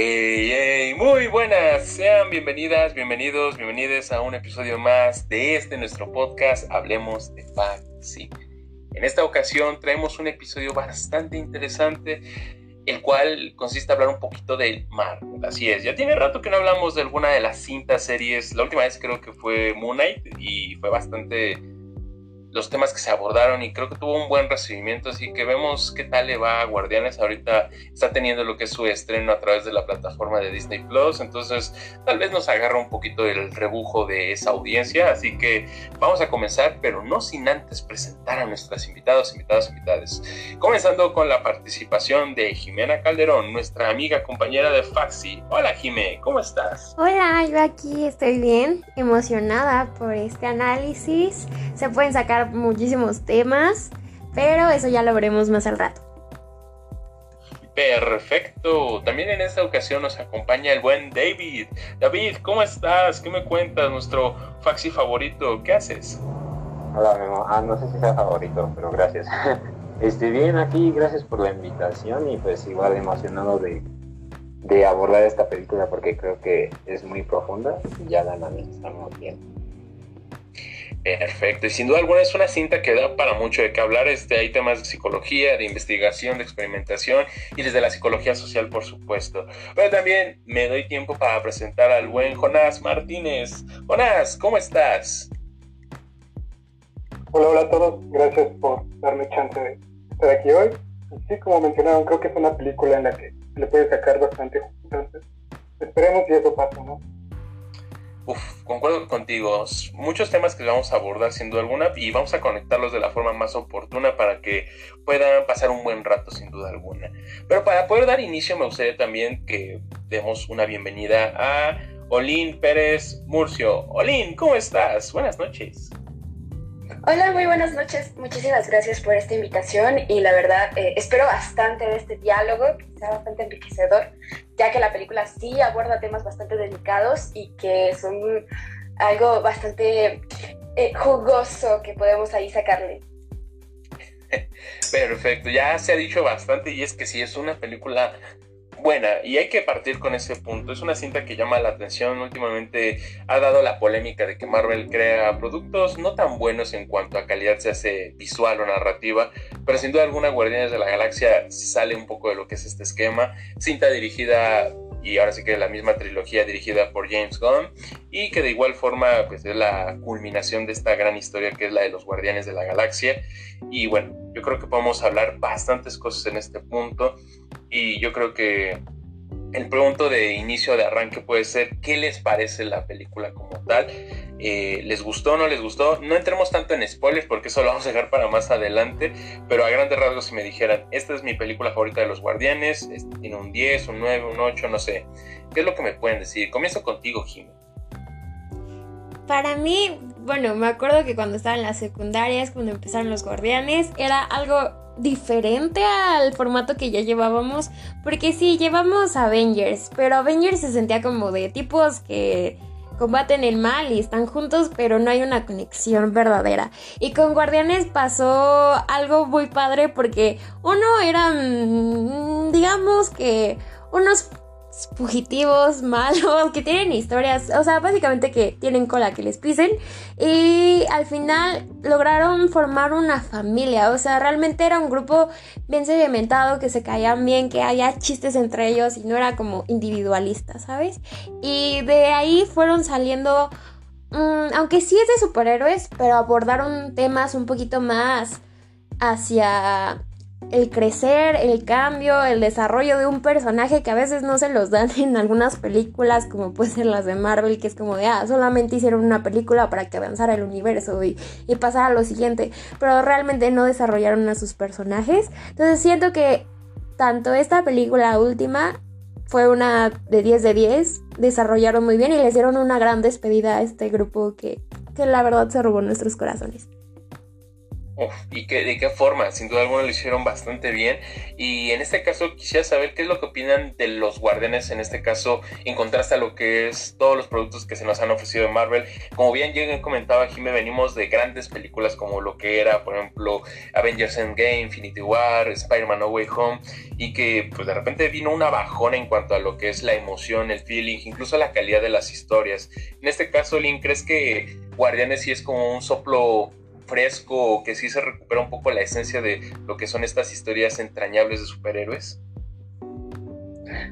Hey, muy buenas, sean bienvenidas, bienvenidos, bienvenidas a un episodio más de este nuestro podcast Hablemos de Sí. En esta ocasión traemos un episodio bastante interesante, el cual consiste en hablar un poquito del mar. Así es, ya tiene rato que no hablamos de alguna de las cintas series, la última vez creo que fue Moon Knight y fue bastante los temas que se abordaron y creo que tuvo un buen recibimiento, así que vemos qué tal le va a Guardianes. Ahorita está teniendo lo que es su estreno a través de la plataforma de Disney Plus, entonces tal vez nos agarra un poquito el rebujo de esa audiencia, así que vamos a comenzar, pero no sin antes presentar a nuestras invitados, invitados, invitadas. Comenzando con la participación de Jimena Calderón, nuestra amiga compañera de Faxi. Hola Jimé, ¿cómo estás? Hola, yo aquí estoy bien, emocionada por este análisis. Se pueden sacar muchísimos temas, pero eso ya lo veremos más al rato. Perfecto. También en esta ocasión nos acompaña el buen David. David, ¿cómo estás? ¿Qué me cuentas? Nuestro faxi favorito. ¿Qué haces? Hola, Memo. Ah, no sé si sea favorito, pero gracias. Estoy bien aquí, gracias por la invitación y pues igual emocionado de, de abordar esta película porque creo que es muy profunda y ya la analizamos bien. Perfecto, y sin duda alguna es una cinta que da para mucho de qué hablar. Este, hay temas de psicología, de investigación, de experimentación y desde la psicología social, por supuesto. Pero también me doy tiempo para presentar al buen Jonás Martínez. Jonás, ¿cómo estás? Hola, hola a todos. Gracias por darme chance de estar aquí hoy. Sí, como mencionaron, creo que es una película en la que le puede sacar bastante. Entonces, esperemos que eso pase, ¿no? Uf, concuerdo contigo. Muchos temas que vamos a abordar sin duda alguna y vamos a conectarlos de la forma más oportuna para que puedan pasar un buen rato sin duda alguna. Pero para poder dar inicio me gustaría también que demos una bienvenida a Olin Pérez Murcio. Olin, ¿cómo estás? Buenas noches. Hola, muy buenas noches. Muchísimas gracias por esta invitación y la verdad eh, espero bastante de este diálogo, que sea bastante enriquecedor, ya que la película sí aborda temas bastante delicados y que son algo bastante eh, jugoso que podemos ahí sacarle. Perfecto, ya se ha dicho bastante y es que sí es una película buena y hay que partir con ese punto. Es una cinta que llama la atención. Últimamente ha dado la polémica de que Marvel crea productos no tan buenos en cuanto a calidad se hace visual o narrativa, pero sin duda alguna Guardianes de la Galaxia sale un poco de lo que es este esquema. Cinta dirigida y ahora sí que la misma trilogía dirigida por James Gunn y que de igual forma pues es la culminación de esta gran historia que es la de los Guardianes de la Galaxia y bueno, yo creo que podemos hablar bastantes cosas en este punto y yo creo que el punto de inicio, de arranque puede ser qué les parece la película como tal. Eh, ¿Les gustó o no les gustó? No entremos tanto en spoilers porque eso lo vamos a dejar para más adelante, pero a grandes rasgos si me dijeran, esta es mi película favorita de los Guardianes, tiene un 10, un 9, un 8, no sé, ¿qué es lo que me pueden decir? Comienzo contigo, Jimmy. Para mí, bueno, me acuerdo que cuando estaba en las secundarias, cuando empezaron los Guardianes, era algo diferente al formato que ya llevábamos, porque sí, llevamos Avengers, pero Avengers se sentía como de tipos que combaten el mal y están juntos, pero no hay una conexión verdadera. Y con Guardianes pasó algo muy padre porque uno eran, digamos que unos fugitivos, malos, que tienen historias, o sea, básicamente que tienen cola que les pisen. Y al final lograron formar una familia, o sea, realmente era un grupo bien sedimentado, que se caían bien, que había chistes entre ellos y no era como individualista, ¿sabes? Y de ahí fueron saliendo, mm, aunque sí es de superhéroes, pero abordaron temas un poquito más hacia el crecer, el cambio, el desarrollo de un personaje que a veces no se los dan en algunas películas, como pueden ser las de Marvel, que es como de, ah, solamente hicieron una película para que avanzara el universo y, y pasara a lo siguiente, pero realmente no desarrollaron a sus personajes. Entonces siento que tanto esta película última fue una de 10 de 10, desarrollaron muy bien y le hicieron una gran despedida a este grupo que, que la verdad se robó nuestros corazones. Y que, de qué forma, sin duda alguna lo hicieron bastante bien. Y en este caso quisiera saber qué es lo que opinan de los guardianes, en este caso, en contraste a lo que es todos los productos que se nos han ofrecido en Marvel. Como bien ya comentaba Jimmy, venimos de grandes películas como lo que era, por ejemplo, Avengers Endgame, Infinity War, Spider-Man No Way Home, y que pues de repente vino una bajona en cuanto a lo que es la emoción, el feeling, incluso la calidad de las historias. En este caso, Link, ¿crees que Guardianes sí es como un soplo fresco, que sí se recupera un poco la esencia de lo que son estas historias entrañables de superhéroes?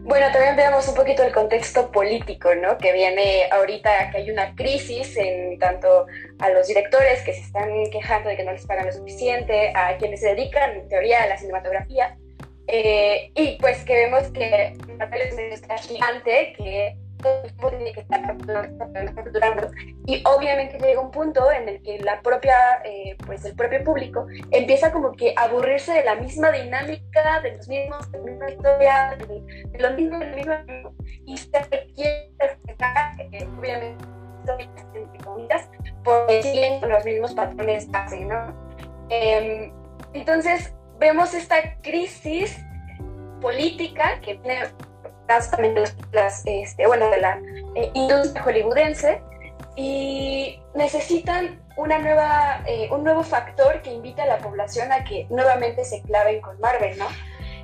Bueno, también veamos un poquito el contexto político, ¿no? Que viene ahorita que hay una crisis en tanto a los directores que se están quejando de que no les pagan lo suficiente, a quienes se dedican en teoría a la cinematografía, eh, y pues que vemos que Marvel es una gigante que tiene que estar capturando y obviamente llega un punto en el que la propia eh, pues el propio público empieza como que a aburrirse de la misma dinámica de los mismos de la misma historia de, lo mismo de lo mismo. Y se quiere eh, obviamente entre comillas porque siguen con los mismos patrones así no eh, entonces vemos esta crisis política que viene también de las, este, bueno, de la eh, industria hollywoodense y necesitan una nueva, eh, un nuevo factor que invite a la población a que nuevamente se claven con Marvel, ¿no?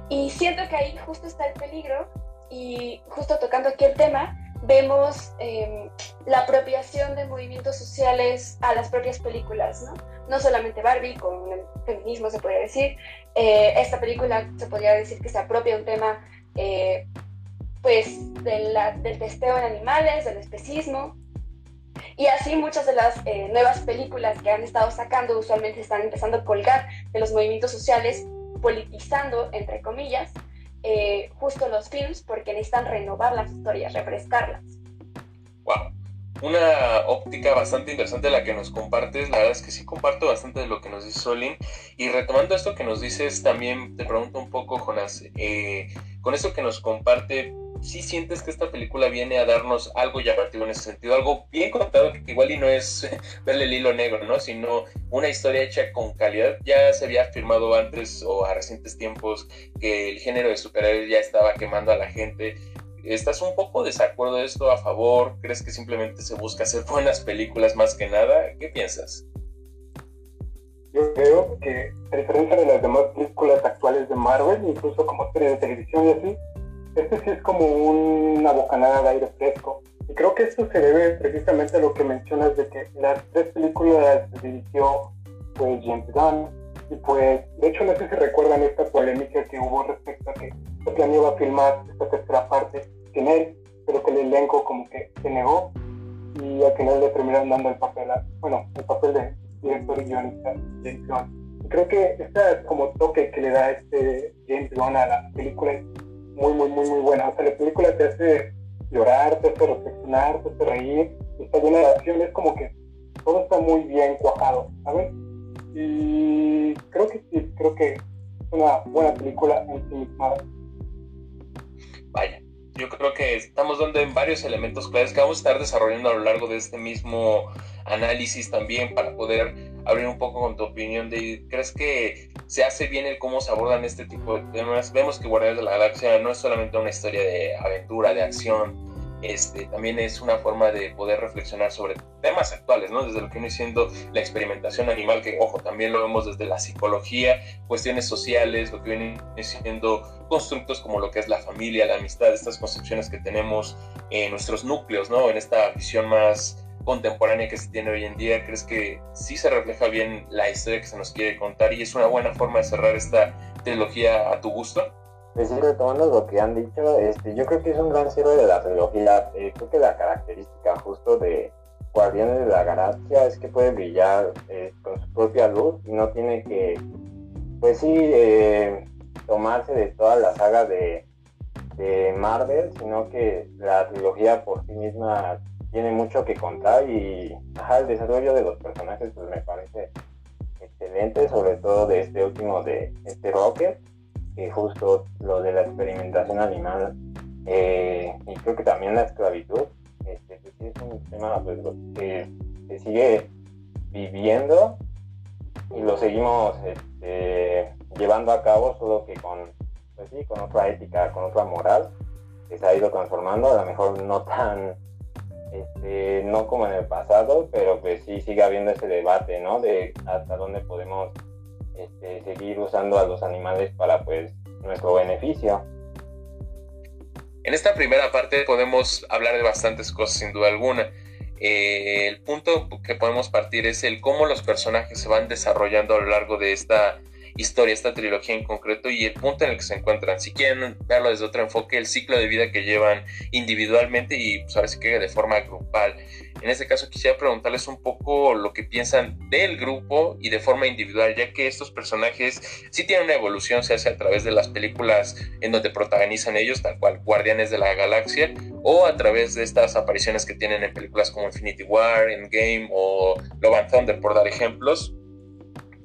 Y siento que ahí justo está el peligro y justo tocando aquí el tema, vemos em, la apropiación de movimientos sociales a las propias películas, ¿no? No solamente Barbie, con el feminismo se podría decir, eh, esta película se podría decir que se apropia un tema pues del testeo en animales, del especismo. Y así muchas de las eh, nuevas películas que han estado sacando usualmente están empezando a colgar de los movimientos sociales, politizando, entre comillas, eh, justo los films porque necesitan renovar las historias, refrescarlas. Wow. Una óptica bastante interesante la que nos compartes. La verdad es que sí comparto bastante de lo que nos dice Solin. Y retomando esto que nos dices, también te pregunto un poco, Jonas, eh, con esto que nos comparte, sí sientes que esta película viene a darnos algo llamativo en ese sentido, algo bien contado que igual y no es verle el hilo negro, ¿no? Sino una historia hecha con calidad. Ya se había afirmado antes o a recientes tiempos que el género de superhéroes ya estaba quemando a la gente. ¿Estás un poco desacuerdo de esto a favor? ¿Crees que simplemente se busca hacer buenas películas más que nada? ¿Qué piensas? Yo creo que, a diferencia de las demás películas actuales de Marvel, incluso como serie de televisión y así, este sí es como una bocanada de aire fresco. Y creo que esto se debe precisamente a lo que mencionas de que las tres películas las dirigió pues James Gunn. Y pues, de hecho, no sé si recuerdan esta polémica que hubo respecto a que se planeaba filmar esta tercera parte sin él, pero que el elenco como que se negó y al final le terminaron dando el papel, a, bueno, el papel de director y guionista James Gunn. Creo que este como toque que le da este James Gunn a la película muy, muy, muy, muy buena. O sea, la película te hace llorar, te hace reflexionar, te hace reír, está llena de acción, es como que todo está muy bien cuajado, ¿sabes? Y creo que sí, creo que es una buena película en sí misma. Vaya, yo creo que estamos dando en varios elementos claves que vamos a estar desarrollando a lo largo de este mismo análisis también para poder abrir un poco con tu opinión de crees que se hace bien el cómo se abordan este tipo de temas vemos que Guardianes de la Galaxia no es solamente una historia de aventura de acción este, también es una forma de poder reflexionar sobre temas actuales, ¿no? Desde lo que viene siendo la experimentación animal, que, ojo, también lo vemos desde la psicología, cuestiones sociales, lo que viene siendo constructos como lo que es la familia, la amistad, estas concepciones que tenemos en nuestros núcleos, ¿no? En esta visión más contemporánea que se tiene hoy en día, ¿crees que sí se refleja bien la historia que se nos quiere contar y es una buena forma de cerrar esta trilogía a tu gusto? Pues sí, retomando lo que han dicho, este, yo creo que es un gran cierre de la trilogía. Eh, creo que la característica justo de Guardianes de la Galaxia es que puede brillar eh, con su propia luz y no tiene que, pues sí, eh, tomarse de toda la saga de, de Marvel, sino que la trilogía por sí misma tiene mucho que contar y el desarrollo de los personajes pues me parece excelente, sobre todo de este último de este Rocket, que justo lo de la experimentación animal eh, y creo que también la esclavitud, este, pues, es un tema pues, que se sigue viviendo lo seguimos este, llevando a cabo, solo que con, pues sí, con otra ética, con otra moral, que se ha ido transformando, a lo mejor no tan, este, no como en el pasado, pero pues sí sigue habiendo ese debate, ¿no? De hasta dónde podemos este, seguir usando a los animales para pues nuestro beneficio. En esta primera parte podemos hablar de bastantes cosas sin duda alguna. Eh, el punto que podemos partir es el cómo los personajes se van desarrollando a lo largo de esta historia, esta trilogía en concreto y el punto en el que se encuentran. Si quieren verlo desde otro enfoque, el ciclo de vida que llevan individualmente y pues ahora sí que de forma grupal. En este caso quisiera preguntarles un poco lo que piensan del grupo y de forma individual, ya que estos personajes sí tienen una evolución, se hace a través de las películas en donde protagonizan ellos, tal cual Guardianes de la Galaxia, o a través de estas apariciones que tienen en películas como Infinity War, Endgame o Love and Thunder, por dar ejemplos.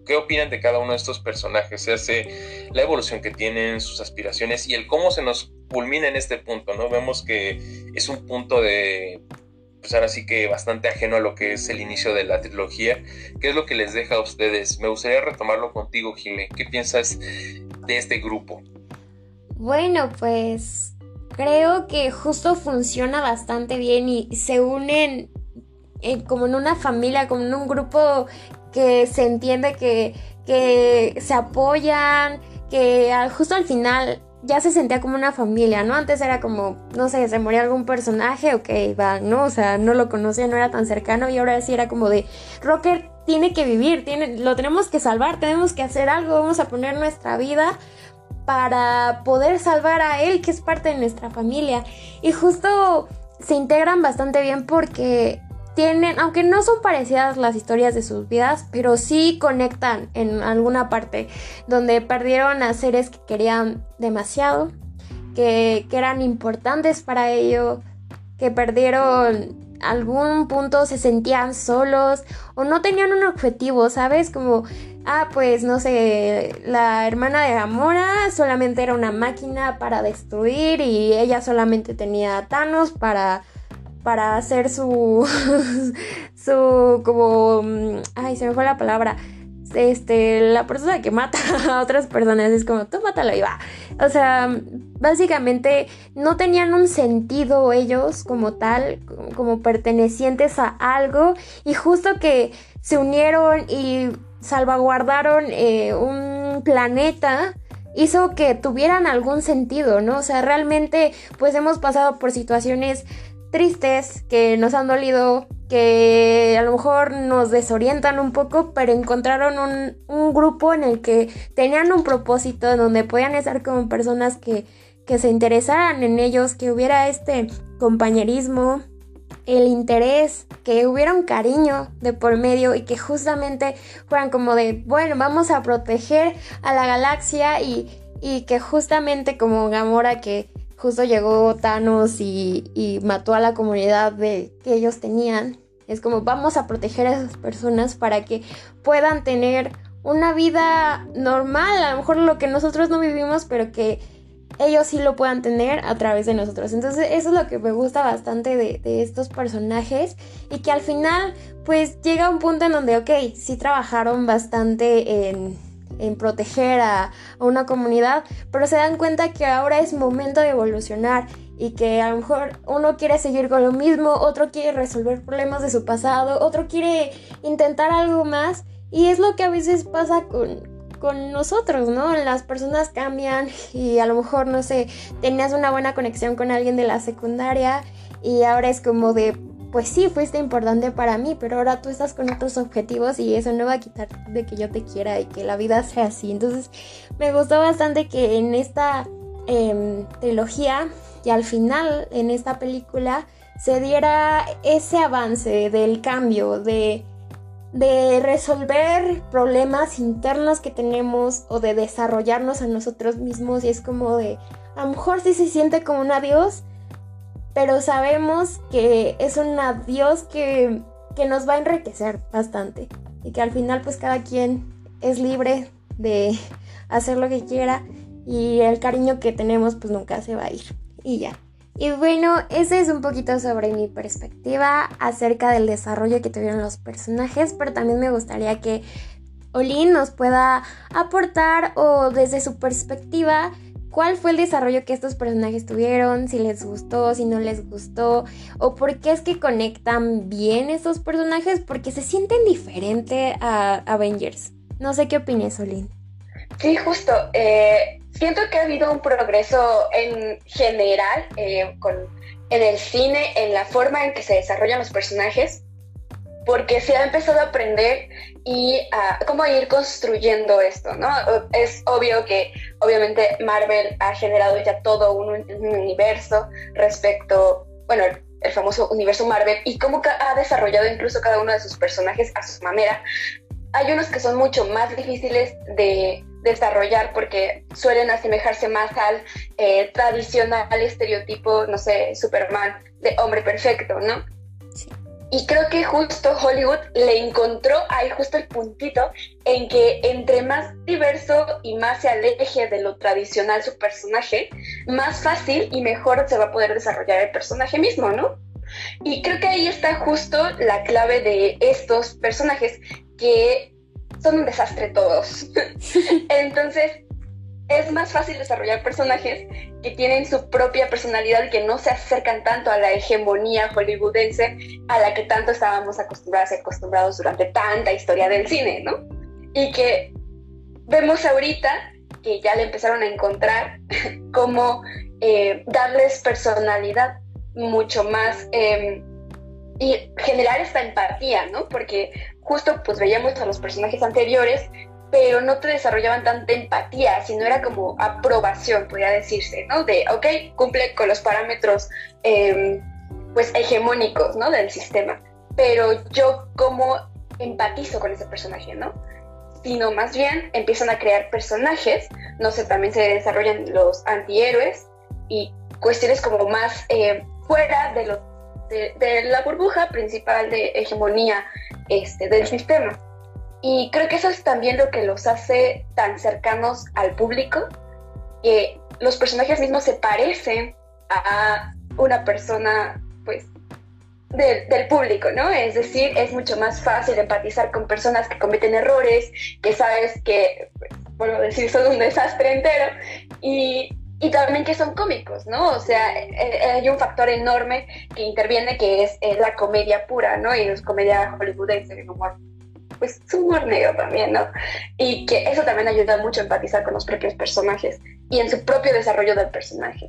¿Qué opinan de cada uno de estos personajes? Se hace la evolución que tienen, sus aspiraciones y el cómo se nos culmina en este punto, ¿no? Vemos que es un punto de pues ahora sí que bastante ajeno a lo que es el inicio de la trilogía. ¿Qué es lo que les deja a ustedes? Me gustaría retomarlo contigo, Gile. ¿Qué piensas de este grupo? Bueno, pues creo que justo funciona bastante bien y se unen como en una familia, como en un grupo que se entiende que, que se apoyan, que justo al final ya se sentía como una familia, ¿no? Antes era como, no sé, se moría algún personaje, ok, va, ¿no? O sea, no lo conocía, no era tan cercano y ahora sí era como de, Rocker tiene que vivir, tiene, lo tenemos que salvar, tenemos que hacer algo, vamos a poner nuestra vida para poder salvar a él, que es parte de nuestra familia. Y justo se integran bastante bien porque tienen, aunque no son parecidas las historias de sus vidas, pero sí conectan en alguna parte donde perdieron a seres que querían demasiado, que, que eran importantes para ellos, que perdieron algún punto se sentían solos o no tenían un objetivo, ¿sabes? Como, ah, pues no sé, la hermana de Gamora solamente era una máquina para destruir y ella solamente tenía Thanos para para hacer su, su, como, mm, ay, se me fue la palabra, este, la persona que mata a otras personas es como, tú mátalo y va. O sea, básicamente no tenían un sentido ellos como tal, como pertenecientes a algo y justo que se unieron y salvaguardaron eh, un planeta hizo que tuvieran algún sentido, ¿no? O sea, realmente pues hemos pasado por situaciones tristes, que nos han dolido, que a lo mejor nos desorientan un poco, pero encontraron un, un grupo en el que tenían un propósito, en donde podían estar como personas que, que se interesaran en ellos, que hubiera este compañerismo, el interés, que hubiera un cariño de por medio y que justamente fueran como de, bueno, vamos a proteger a la galaxia y, y que justamente como Gamora que justo llegó Thanos y, mató a la comunidad de, que ellos tenían. Es como vamos a proteger a esas personas para que puedan tener una vida normal, a lo mejor lo que nosotros no vivimos, pero que ellos sí lo puedan tener a través de nosotros. Entonces eso es lo que me gusta bastante de, de estos personajes y que al final pues llega un punto en donde, ok, sí trabajaron bastante en en proteger a, una comunidad, pero se dan cuenta que ahora es momento de evolucionar y que a lo mejor uno quiere seguir con lo mismo, otro quiere resolver problemas de su pasado, otro quiere intentar algo más y es lo que a veces pasa con, con nosotros, ¿no? Las personas cambian y a lo mejor, no sé, tenías una buena conexión con alguien de la secundaria y ahora es como de, pues sí, fuiste importante para mí, pero ahora tú estás con otros objetivos y eso no va a quitar de que yo te quiera y que la vida sea así. Entonces me gustó bastante que en esta em, trilogía y al final en esta película se diera ese avance del cambio, de, de resolver problemas internos que tenemos o de desarrollarnos a nosotros mismos y es como de, a lo mejor sí se siente como un adiós, pero sabemos que es un adiós que, que nos va a enriquecer bastante y que al final pues cada quien es libre de hacer lo que quiera y el cariño que tenemos pues nunca se va a ir y ya. Y bueno, ese es un poquito sobre mi perspectiva acerca del desarrollo que tuvieron los personajes, pero también me gustaría que Olin nos pueda aportar o desde su perspectiva cuál fue el desarrollo que estos personajes tuvieron, si les gustó, si no les gustó, o por qué es que conectan bien estos personajes, porque se sienten diferente a Avengers. No sé qué opinas, Solín. Sí, justo. Eh, siento que ha habido un progreso en general eh, con, en el cine, en la forma en que se desarrollan los personajes porque se ha empezado a aprender y a cómo ir construyendo esto, ¿no? Es obvio que obviamente Marvel ha generado ya todo un, universo respecto, bueno, el famoso universo Marvel y cómo ha desarrollado incluso cada uno de sus personajes a su manera. Hay unos que son mucho más difíciles de desarrollar porque suelen asemejarse más al eh, tradicional estereotipo, no sé, Superman de hombre perfecto, ¿no? Y creo que justo Hollywood le encontró ahí justo el puntito en que entre más diverso y más se aleje de lo tradicional su personaje, más fácil y mejor se va a poder desarrollar el personaje mismo, ¿no? Y creo que ahí está justo la clave de estos personajes que son un desastre todos. Entonces, es más fácil desarrollar personajes que tienen su propia personalidad, que no se acercan tanto a la hegemonía hollywoodense a la que tanto estábamos acostumbrados y acostumbrados durante tanta historia del cine, ¿no? Y que vemos ahorita que ya le empezaron a encontrar cómo eh, darles personalidad mucho más em, y generar esta empatía, ¿no? Porque justo pues veíamos a los personajes anteriores pero no te desarrollaban tanta empatía, sino era como aprobación, podría decirse, ¿no? De, ok, cumple con los parámetros, em, pues, hegemónicos, ¿no? Del sistema, pero yo como empatizo con ese personaje, ¿no? Sino más bien empiezan a crear personajes, no sé, también se desarrollan los antihéroes y cuestiones como más eh, fuera de, lo, de, de, la burbuja principal de hegemonía este, del sistema. Y creo que eso es también lo que los hace tan cercanos al público, que los personajes mismos se parecen a una persona, pues, del público, ¿no? Es decir, es mucho más fácil empatizar con personas que cometen errores, que sabes que, a decir, son un desastre entero, y, y también que son cómicos, ¿no? O sea, eh, eh, hay un factor enorme que interviene que es, la comedia pura, ¿no? Y es comedia hollywoodense, el humor pues su negro también, ¿no? Y que eso también ayuda mucho a empatizar con los propios personajes y en su propio desarrollo del personaje.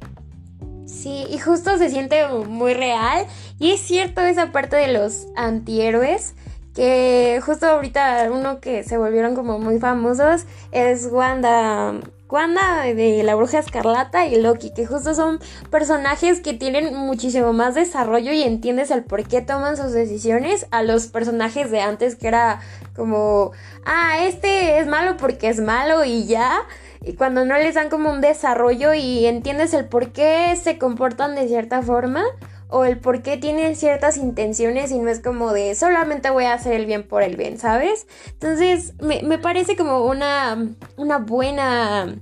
Sí, y justo se siente muy real. Y es cierto esa parte de los antihéroes. Que justo ahorita uno que se volvieron como muy famosos es Wanda Wanda de la Bruja Escarlata y Loki, que justo son personajes que tienen muchísimo más desarrollo y entiendes el por qué toman sus decisiones a los personajes de antes, que era como, ah, este es malo porque es malo y ya. Y cuando no les dan como un desarrollo y entiendes el por qué se comportan de cierta forma o el por qué tienen ciertas intenciones y no es como de solamente voy a hacer el bien por el bien, ¿sabes? Entonces me, parece como una, una buena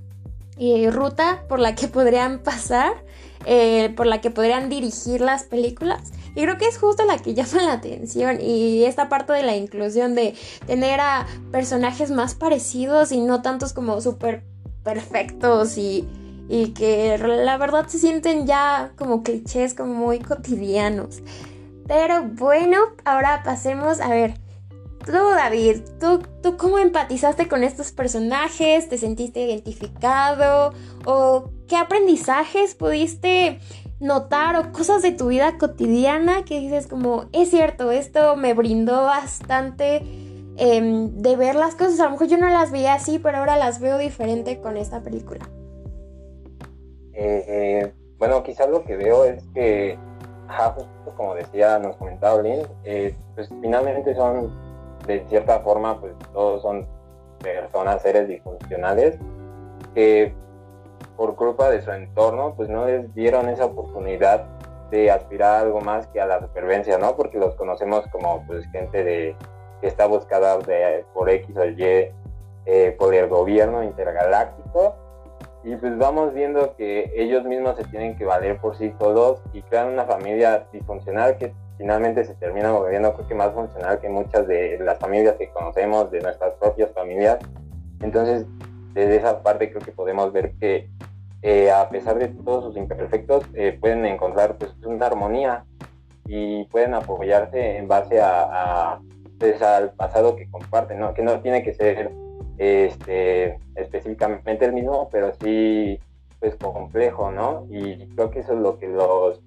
eh, ruta por la que podrían pasar, eh, por la que podrían dirigir las películas. Y creo que es justo la que llama la atención y esta parte de la inclusión de tener a personajes más parecidos y no tantos como súper perfectos y y que la verdad se sienten ya como clichés, como muy cotidianos. Pero bueno, ahora pasemos a ver. Tú, David, ¿tú, ¿tú cómo empatizaste con estos personajes? ¿Te sentiste identificado? ¿O qué aprendizajes pudiste notar o cosas de tu vida cotidiana que dices como, es cierto, esto me brindó bastante em, de ver las cosas? A lo mejor yo no las veía así, pero ahora las veo diferente con esta película. Eh, bueno, quizás lo que veo es que, como decía, nos comentaba Lynn, eh, pues finalmente son, de cierta forma, pues todos son personas, seres disfuncionales, que por culpa de su entorno, pues no les dieron esa oportunidad de aspirar a algo más que a la supervivencia, ¿no? Porque los conocemos como pues gente de que está buscada por X o Y eh, por el gobierno intergaláctico y pues vamos viendo que ellos mismos se tienen que valer por sí solos y crean una familia disfuncional que finalmente se termina volviendo creo que más funcional que muchas de las familias que conocemos, de nuestras propias familias. Entonces, desde esa parte creo que podemos ver que eh, a pesar de todos sus imperfectos, eh, pueden encontrar pues, una armonía y pueden apoyarse en base a, pues, al pasado que comparten, ¿no? que no tiene que ser este, específicamente el mismo, pero sí pues complejo, ¿no? Y creo que eso es lo que los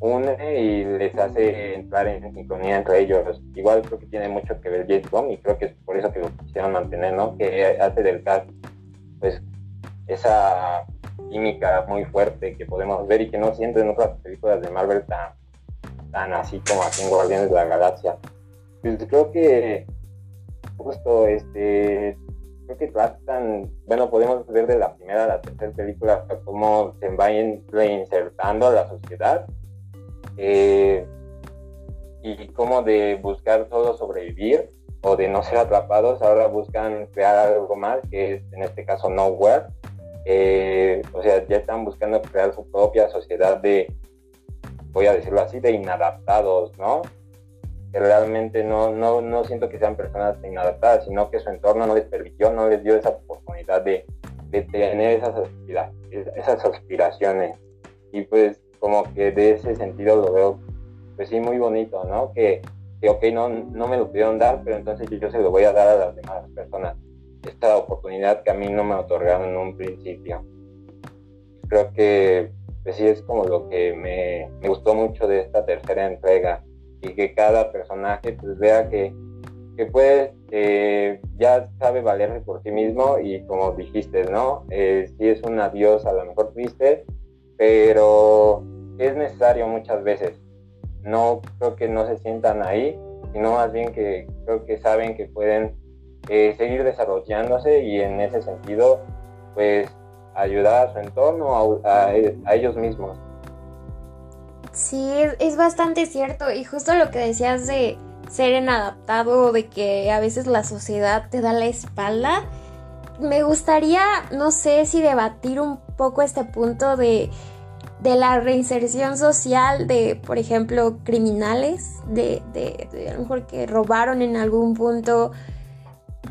une y les hace entrar en sintonía entre ellos. Igual creo que tiene mucho que ver James Bond y creo que es por eso que lo quisieron mantener, ¿no? Que hace del cast, pues, esa química muy fuerte que podemos ver y que no siento en otras películas de Marvel tan, tan así como aquí en Guardianes de la Galaxia. Pues creo que justo este creo que tratan, bueno, podemos ver de la primera a la tercera película cómo se van reinsertando a la sociedad eh, y cómo de buscar solo sobrevivir o de no ser atrapados, ahora buscan crear algo más, que es en este caso Nowhere. Eh, o sea, ya están buscando crear su propia sociedad de, voy a decirlo así, de inadaptados, ¿no? Que realmente no, no, no siento que sean personas inadaptadas, sino que su entorno no les permitió, no les dio esa oportunidad de, de tener esas, esas aspiraciones. Y pues como que de ese sentido lo veo, pues sí, muy bonito, ¿no? Que, que ok, no, no me lo pudieron dar, pero entonces yo se lo voy a dar a las demás personas. Esta oportunidad que a mí no me otorgaron en un principio. Creo que pues sí es como lo que me, me gustó mucho de esta tercera entrega y que cada personaje pues vea que, que pues ya sabe valerse por sí mismo y como dijiste, ¿no? Eh, es un adiós a lo mejor triste, pero es necesario muchas veces. No creo que no se sientan ahí, sino más bien que creo que saben que pueden eh, seguir desarrollándose y en ese sentido, pues ayudar a su entorno, a, ellos mismos. Sí, es, bastante cierto y justo lo que decías de ser inadaptado, de que a veces la sociedad te da la espalda, me gustaría, no sé si debatir un poco este punto de de la reinserción social de, por ejemplo, criminales, de, de, a lo mejor que robaron en algún punto.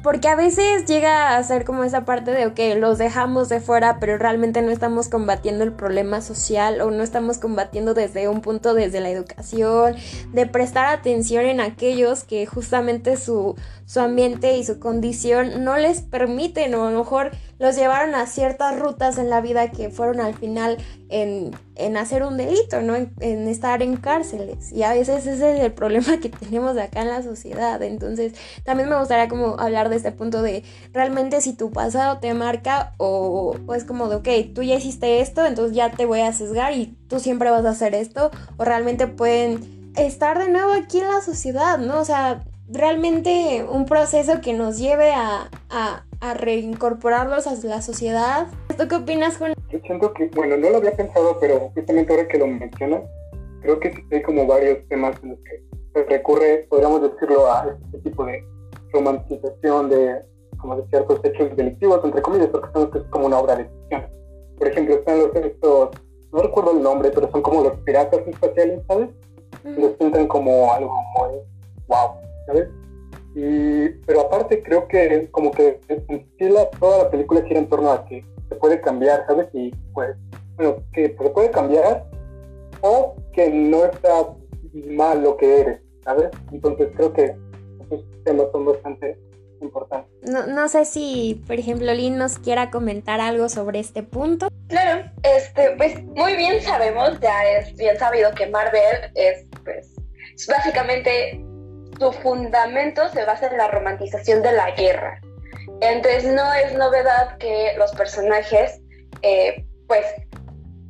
Porque a veces llega a ser como esa parte de, ok, los dejamos de fuera, pero realmente no estamos combatiendo el problema social o no estamos combatiendo desde un punto desde la educación, de prestar atención en aquellos que justamente su, su ambiente y su condición no les permiten o a lo mejor los llevaron a ciertas rutas en la vida que fueron al final en, hacer un delito, ¿no? En, estar en cárceles. Y a veces ese es el problema que tenemos acá en la sociedad. Entonces, también me gustaría como hablar de este punto de realmente si tu pasado te marca o, o es como de, ok, tú ya hiciste esto, entonces ya te voy a sesgar y tú siempre vas a hacer esto. O realmente pueden estar de nuevo aquí en la sociedad, ¿no? O sea, realmente un proceso que nos lleve a, a reincorporarlos a la sociedad. ¿Tú qué opinas, Juan? Yo siento que, bueno, no lo había pensado, pero justamente ahora que lo mencionas, creo que hay como varios temas en los que se recurre, podríamos decirlo, a este tipo de romantización de, como de ciertos hechos delictivos, entre comillas, porque sabemos que es como una obra de ficción. Por ejemplo, están los estos, no recuerdo el nombre, pero son como los piratas espaciales, ¿sabes? Los pintan como algo muy wow, ¿sabes? Y, pero aparte creo que como que toda la película gira en torno a que se puede cambiar, ¿sabes? Y pues, bueno, que se puede cambiar o que no está mal lo que eres, ¿sabes? Entonces creo que esos temas son bastante importantes. No, no sé si, por ejemplo, Lynn nos quiera comentar algo sobre este punto. Claro, este, pues muy bien sabemos, ya es bien sabido que Marvel es, pues, básicamente su fundamento se basa en la romantización de la guerra. Entonces no es novedad que los personajes eh, pues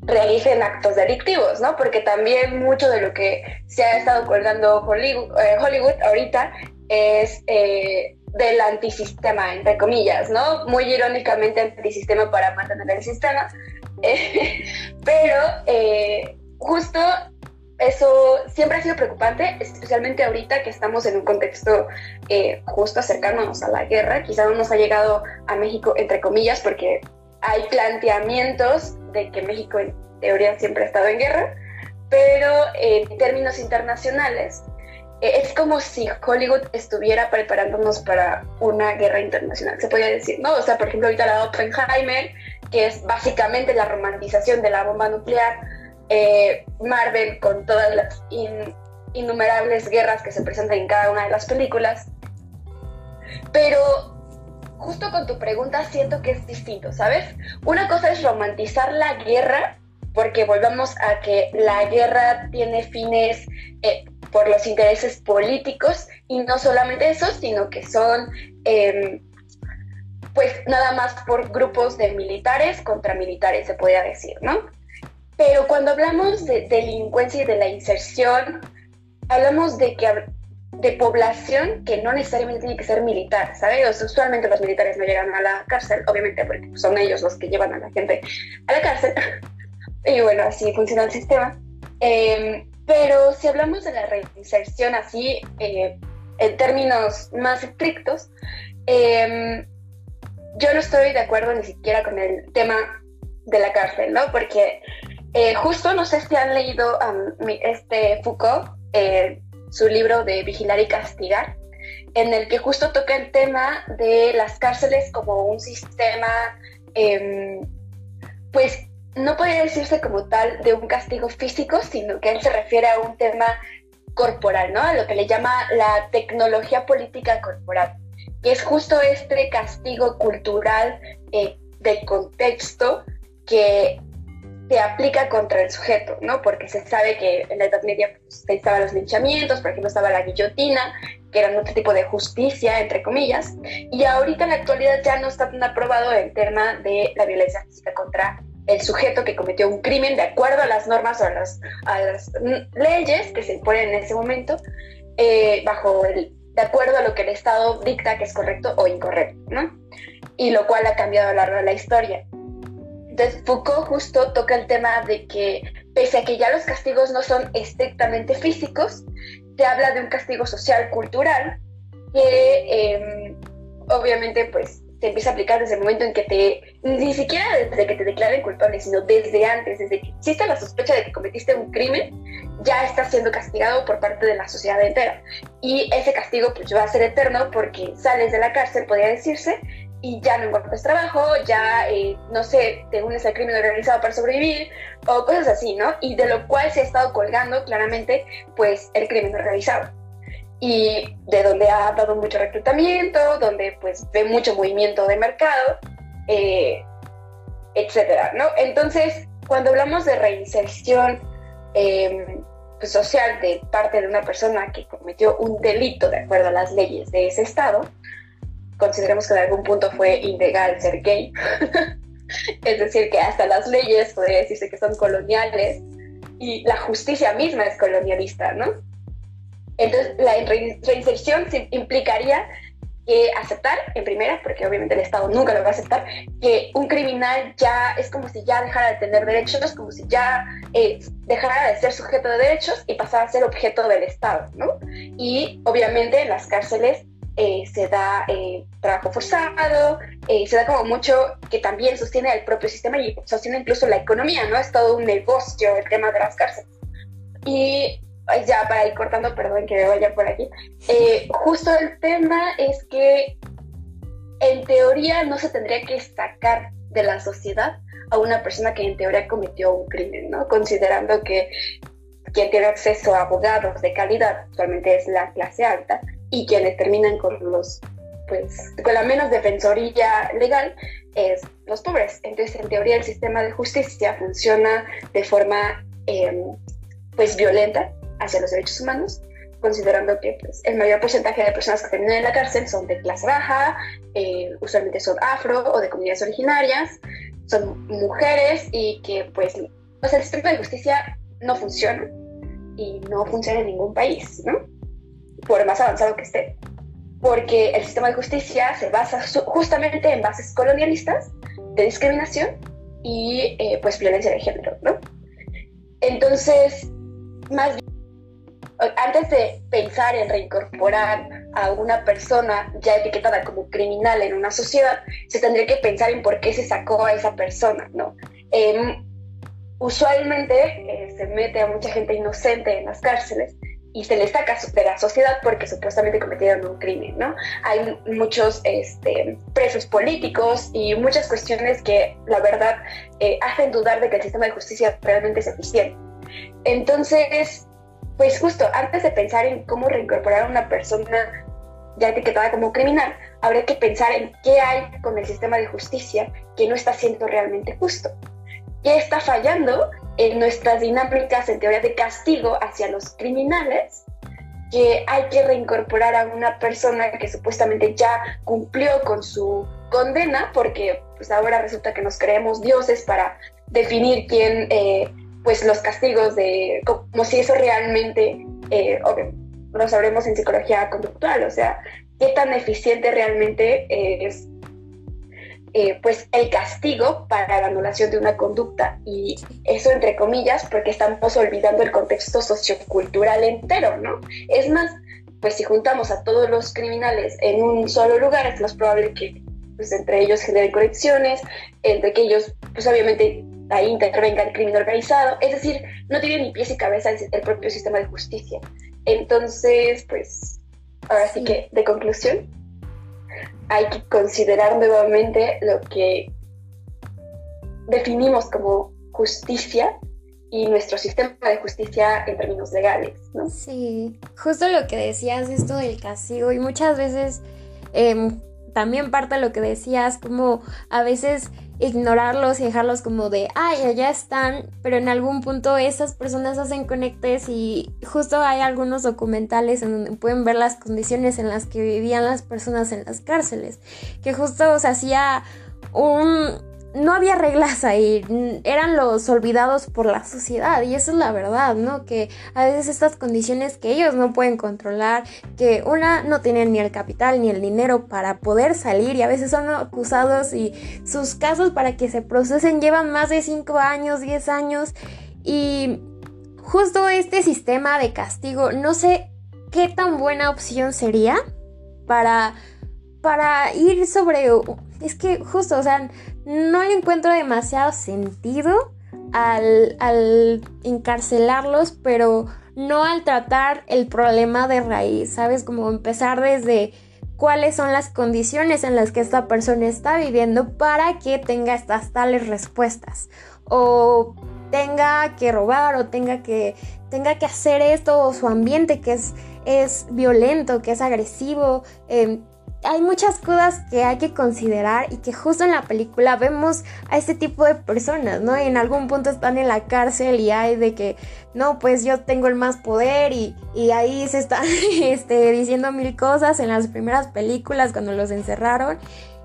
realicen actos delictivos, ¿no? Porque también mucho de lo que se ha estado colgando Hollywood, eh, ahorita es eh, del antisistema, entre comillas, ¿no? Muy irónicamente antisistema para mantener el sistema, pero justo eso siempre ha sido preocupante, especialmente ahorita que estamos en un contexto eh, justo acercándonos a la guerra. Quizá no nos ha llegado a México, entre comillas, porque hay planteamientos de que México en teoría siempre ha estado en guerra, pero en términos internacionales eh, es como si Hollywood estuviera preparándonos para una guerra internacional, se podría decir, ¿no? O sea, por ejemplo, ahorita la Oppenheimer, que es básicamente la romantización de la bomba nuclear, eh, Marvel con todas las innumerables guerras que se presentan en cada una de las películas. Pero justo con tu pregunta siento que es distinto, ¿sabes? Una cosa es romantizar la guerra, porque volvamos a que la guerra tiene fines eh, por los intereses políticos y no solamente eso, sino que son em, pues nada más por grupos de militares contra militares, se podría decir, ¿no? Pero cuando hablamos de delincuencia y de la inserción, hablamos de que de población que no necesariamente tiene que ser militar, ¿sabes? usualmente los militares no llegan a la cárcel, obviamente porque son ellos los que llevan a la gente a la cárcel. y bueno, así funciona el sistema. Em, pero si hablamos de la reinserción así, eh, en términos más estrictos, em, yo no estoy de acuerdo ni siquiera con el tema de la cárcel, ¿no? Porque eh, justo, no sé si han leído este Foucault, eh, su libro de Vigilar y Castigar, en el que justo toca el tema de las cárceles como un sistema, em, pues no puede decirse como tal de un castigo físico, sino que él se refiere a un tema corporal, ¿no? A lo que le llama la tecnología política corporal, que es justo este castigo cultural eh, de contexto que se aplica contra el sujeto, ¿no? Porque se sabe que en la Edad Media pues, estaban los linchamientos, por ejemplo, estaba la guillotina, que era otro tipo de justicia, entre comillas, y ahorita en la actualidad ya no está tan aprobado el tema de la violencia física contra el sujeto que cometió un crimen de acuerdo a las normas o a las, leyes que se imponen en ese momento, eh, bajo el, de acuerdo a lo que el Estado dicta que es correcto o incorrecto, ¿no? Y lo cual ha cambiado a lo largo de la historia. Entonces, Foucault justo toca el tema de que, pese a que ya los castigos no son estrictamente físicos, se habla de un castigo social, cultural, que em, obviamente pues se empieza a aplicar desde el momento en que te, ni siquiera desde que te declaren culpable, sino desde antes, desde que existe la sospecha de que cometiste un crimen, ya estás siendo castigado por parte de la sociedad entera. Y ese castigo pues va a ser eterno porque sales de la cárcel, podría decirse, y ya no encuentras trabajo, ya, eh, no sé, te unes al crimen organizado para sobrevivir o cosas así, ¿no? Y de lo cual se ha estado colgando claramente, pues, el crimen organizado. Y de donde ha dado mucho reclutamiento, donde pues ve mucho movimiento de mercado, eh, etcétera, ¿no? Entonces, cuando hablamos de reinserción pues, social de parte de una persona que cometió un delito de acuerdo a las leyes de ese estado, consideremos que en algún punto fue ilegal ser gay. es decir, que hasta las leyes podría decirse que son coloniales y la justicia misma es colonialista, ¿no? Entonces, la reinserción implicaría que aceptar, en primera, porque obviamente el Estado nunca lo va a aceptar, que un criminal ya es como si ya dejara de tener derechos, como si ya eh, dejara de ser sujeto de derechos y pasara a ser objeto del Estado, ¿no? Y obviamente en las cárceles eh, se da eh, trabajo forzado, eh, se da como mucho que también sostiene el propio sistema y sostiene incluso la economía, ¿no? Es todo un negocio el tema de las cárceles. Y ya para ir cortando, perdón que me vaya por aquí, justo el tema es que en teoría no se tendría que sacar de la sociedad a una persona que en teoría cometió un crimen, ¿no? Considerando que quien tiene acceso a abogados de calidad actualmente es la clase alta y quienes terminan con los pues con la menos defensoría legal es los pobres. Entonces, en teoría, el sistema de justicia funciona de forma em, pues violenta hacia los derechos humanos, considerando que pues, el mayor porcentaje de personas que terminan en la cárcel son de clase baja, eh, usualmente son afro o de comunidades originarias, son mujeres y que pues el sistema de justicia no funciona y no funciona en ningún país, ¿no? Por más avanzado que esté, porque el sistema de justicia se basa justamente en bases colonialistas de discriminación y eh, pues violencia de género, ¿no? Entonces, más bien, antes de pensar en reincorporar a una persona ya etiquetada como criminal en una sociedad, se tendría que pensar en por qué se sacó a esa persona, ¿no? Em, usualmente eh, se mete a mucha gente inocente en las cárceles y se les saca de la sociedad porque supuestamente cometieron un crimen, ¿no? Hay muchos este, presos políticos y muchas cuestiones que la verdad eh, hacen dudar de que el sistema de justicia realmente es eficiente. Entonces, pues justo antes de pensar en cómo reincorporar a una persona ya etiquetada como criminal, habría que pensar en qué hay con el sistema de justicia que no está siendo realmente justo. ¿Qué está fallando en nuestras dinámicas en teoría de castigo hacia los criminales? Que hay que reincorporar a una persona que supuestamente ya cumplió con su condena, porque pues ahora resulta que nos creemos dioses para definir quién, eh, pues los castigos de, como si eso realmente, eh, lo sabremos en psicología conductual, o sea, qué tan eficiente realmente es eh, pues el castigo para la anulación de una conducta y eso entre comillas porque estamos olvidando el contexto sociocultural entero, ¿no? Es más, pues si juntamos a todos los criminales en un solo lugar es más probable que pues entre ellos generen conexiones, entre que ellos pues obviamente ahí intervenga el crimen organizado, es decir, no tiene ni pies y cabeza el, el propio sistema de justicia. Entonces, pues ahora sí que de conclusión, hay que considerar nuevamente lo que definimos como justicia y nuestro sistema de justicia en términos legales, ¿no? Sí, justo lo que decías, esto del castigo, y muchas veces em, también parte de lo que decías, como a veces ignorarlos y dejarlos como de, ay, allá están, pero en algún punto esas personas hacen conectes y justo hay algunos documentales en donde pueden ver las condiciones en las que vivían las personas en las cárceles, que justo se hacía un, no había reglas ahí, eran los olvidados por la sociedad y eso es la verdad, ¿no? Que a veces estas condiciones que ellos no pueden controlar, que una no tienen ni el capital ni el dinero para poder salir y a veces son acusados y sus casos para que se procesen llevan más de 5 años, 10 años y justo este sistema de castigo, no sé qué tan buena opción sería para para ir sobre es que justo, o sea, no le encuentro demasiado sentido al, encarcelarlos, pero no al tratar el problema de raíz, ¿sabes? Como empezar desde cuáles son las condiciones en las que esta persona está viviendo para que tenga estas tales respuestas. O tenga que robar o tenga que, tenga que hacer esto o su ambiente que es, es violento, que es agresivo. Em, hay muchas cosas que hay que considerar y que justo en la película vemos a este tipo de personas, ¿no? en algún punto están en la cárcel y hay de que, no, pues yo tengo el más poder y, y ahí se están este, diciendo mil cosas en las primeras películas cuando los encerraron.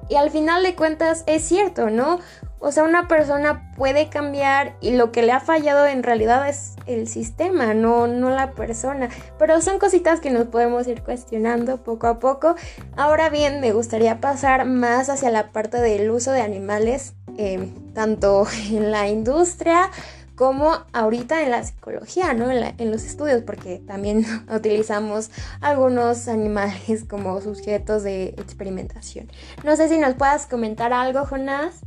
Y al final de cuentas es cierto, ¿no? O sea, una persona puede cambiar y lo que le ha fallado en realidad es el sistema, no, no la persona. Pero son cositas que nos podemos ir cuestionando poco a poco. Ahora bien, me gustaría pasar más hacia la parte del uso de animales, eh, tanto en la industria como ahorita en la psicología, ¿no? En, en, los estudios, porque también utilizamos algunos animales como sujetos de experimentación. No sé si nos puedas comentar algo, Jonás.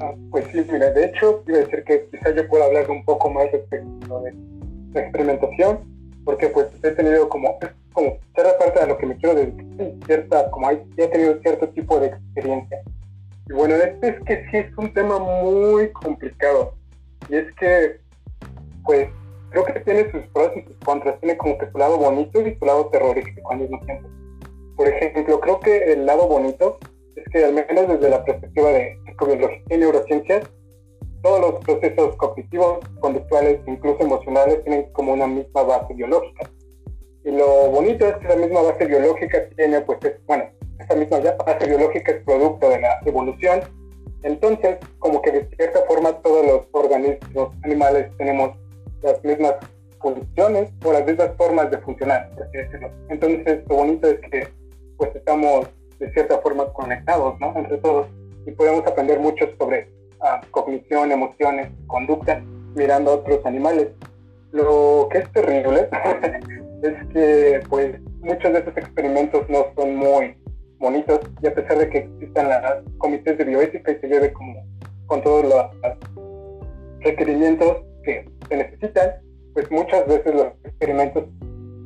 Ah, pues sí, mira, de hecho, iba a decir que quizás yo pueda hablar un poco más respecto de la experimentación, porque pues he tenido como, como cierta parte de lo que me quiero decir, cierta, como hay, he tenido cierto tipo de experiencia. Y bueno, este es que sí es un tema muy complicado, y es que, pues, creo que tiene sus pros y sus contras, tiene como que su lado bonito y su lado terrorífico al mismo tiempo. Por ejemplo, creo que el lado bonito es que al menos desde la perspectiva de psicobiología y neurociencias, todos los procesos cognitivos, conductuales, incluso emocionales, tienen como una misma base biológica. Y lo bonito es que la misma base biológica tiene, pues, bueno, esa misma base biológica es producto de la evolución. Entonces, como que de cierta forma todos los organismos animales tenemos las mismas funciones o las mismas formas de funcionar, por decirlo. Entonces, lo bonito es que, pues, estamos de cierta forma conectados, ¿no? Entre todos. Y podemos aprender mucho sobre uh, cognición, emociones, conducta, mirando a otros animales. Lo que es terrible es que, pues, muchos de estos experimentos no son muy bonitos y a pesar de que existan las comités de bioética y se lleve como con todas las requerimientos que se necesitan, pues muchas veces los experimentos,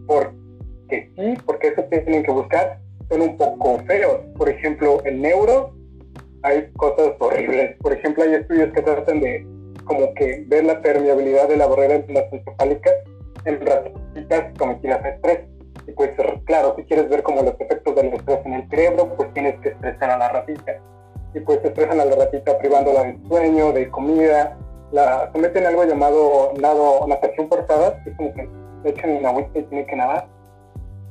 porque sí, porque eso tienen que buscar, son un poco feos. Por ejemplo, el neuro, hay cosas horribles. Por ejemplo, hay estudios que tratan de como que ver la permeabilidad de la barrera encefálicas en ratitas sometidas a estrés. Y pues claro, si quieres ver como los efectos del estrés en el cerebro, pues tienes que estresar a la ratita. Y pues estresan a la ratita privándola de sueño, de comida, la someten a algo llamado nado, natación forzada, que es como que le echan en agua y tiene que nadar.